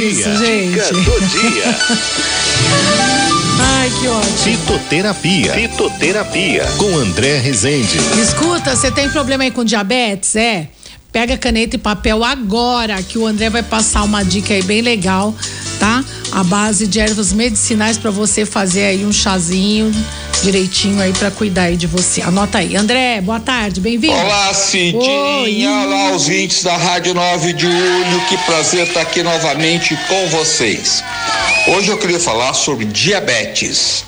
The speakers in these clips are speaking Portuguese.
isso, gente. Dica do dia. Ai, que ótimo. Fitoterapia. Fitoterapia. Com André Rezende. Escuta, você tem problema aí com diabetes? É? Pega caneta e papel agora, que o André vai passar uma dica aí bem legal, tá? A base de ervas medicinais para você fazer aí um chazinho direitinho aí para cuidar aí de você. Anota aí. André, boa tarde, bem-vindo. Olá, Cidinha. Olá, ouvintes da Rádio 9 de Julho. Que prazer estar aqui novamente com vocês. Hoje eu queria falar sobre diabetes.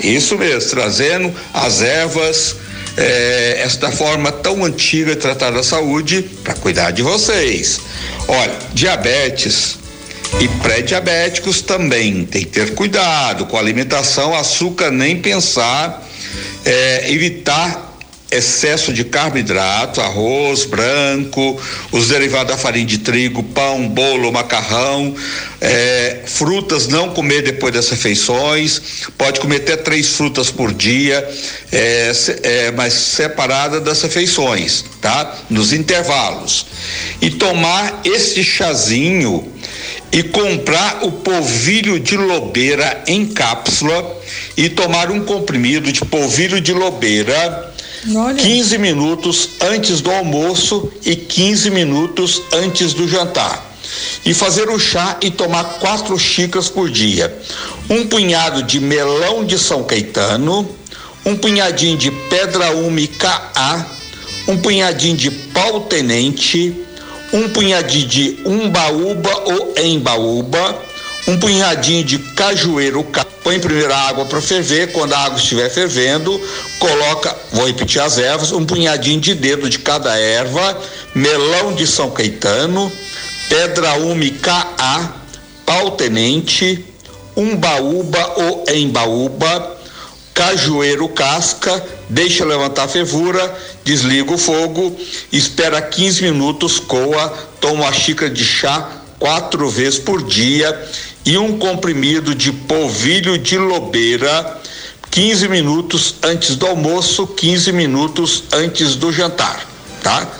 Isso mesmo, trazendo as ervas é, esta forma tão antiga de tratar da saúde para cuidar de vocês. Olha, diabetes e pré-diabéticos também. Tem que ter cuidado com a alimentação, açúcar nem pensar, é, evitar excesso de carboidrato, arroz branco, os derivados da farinha de trigo, pão, bolo, macarrão, é, frutas não comer depois das refeições, pode comer até três frutas por dia, é, é, mas separada das refeições, tá? Nos intervalos. E tomar esse chazinho e comprar o polvilho de lobeira em cápsula e tomar um comprimido de polvilho de lobeira Olha. 15 minutos antes do almoço e 15 minutos antes do jantar. E fazer o chá e tomar quatro xícaras por dia. Um punhado de melão de São Caetano, um punhadinho de pedra úmica A, um punhadinho de pau tenente, um punhadinho de umbaúba ou embaúba, um punhadinho de cajueiro, põe primeiro a água para ferver, quando a água estiver fervendo, coloca, vou repetir as ervas, um punhadinho de dedo de cada erva, melão de São Caetano, pedra úmica A, pau tenente, umbaúba ou embaúba, cajueiro casca, deixa levantar a fervura, desliga o fogo, espera 15 minutos, coa, toma uma xícara de chá quatro vezes por dia e um comprimido de polvilho de lobeira 15 minutos antes do almoço, 15 minutos antes do jantar, tá?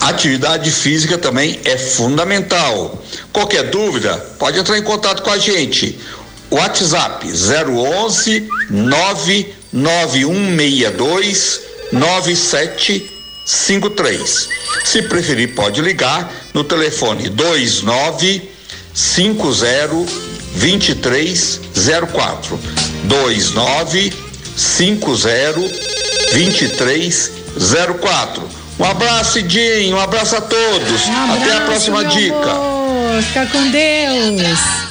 Atividade física também é fundamental. Qualquer dúvida, pode entrar em contato com a gente. WhatsApp 011 99162 9753. Se preferir, pode ligar no telefone 29 50 2304 29 50 2304. Um abraço, Edinho, um abraço a todos. Um abraço, Até a próxima dica. Amor. Fica com Deus.